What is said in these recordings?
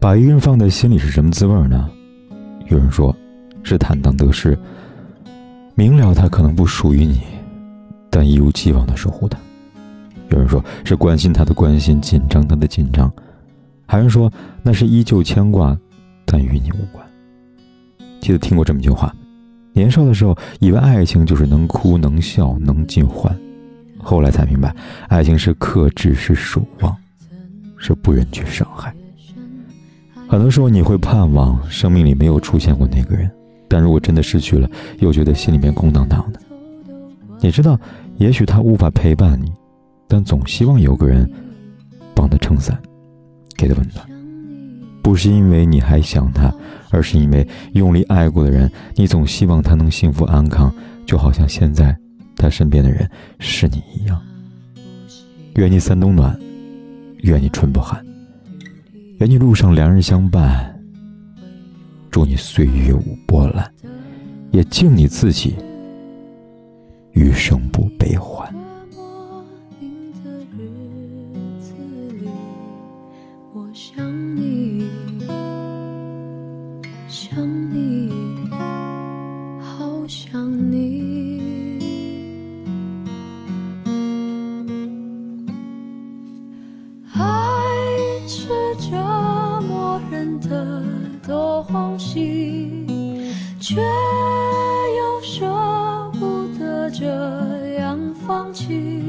把一个人放在心里是什么滋味呢？有人说，是坦荡得失。明了他可能不属于你，但一如既往的守护他。有人说是关心他的关心，紧张他的紧张。还有人说那是依旧牵挂，但与你无关。记得听过这么一句话：年少的时候以为爱情就是能哭能笑能尽欢，后来才明白，爱情是克制，是守望，是不忍去伤害。很多时候你会盼望生命里没有出现过那个人，但如果真的失去了，又觉得心里面空荡荡的。你知道，也许他无法陪伴你，但总希望有个人帮他撑伞，给他温暖。不是因为你还想他，而是因为用力爱过的人，你总希望他能幸福安康，就好像现在他身边的人是你一样。愿你三冬暖，愿你春不寒。愿你路上良人相伴，祝你岁月无波澜，也敬你自己余生不悲欢。想你，好想你却又舍不得这样放弃，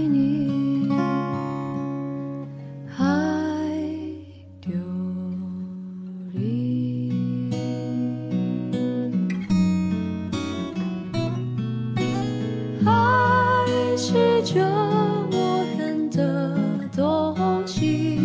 爱你爱丢了爱是折磨人的东西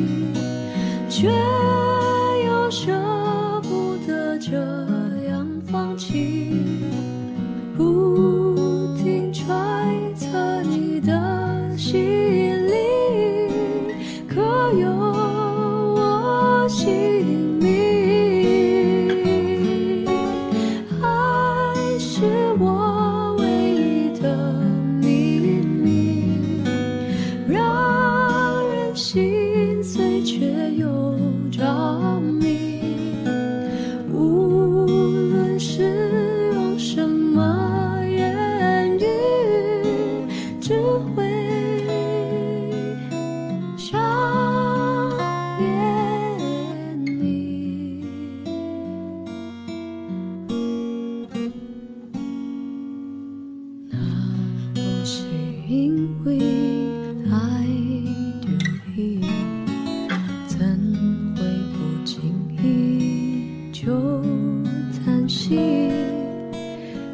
因为爱着你怎会不经意就叹息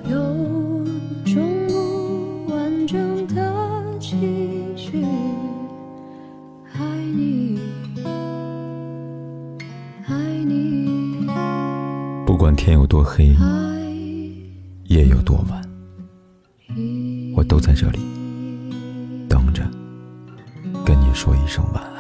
有种不完整的期许爱你爱你不管天有多黑夜有多晚我都在这里。说一声晚。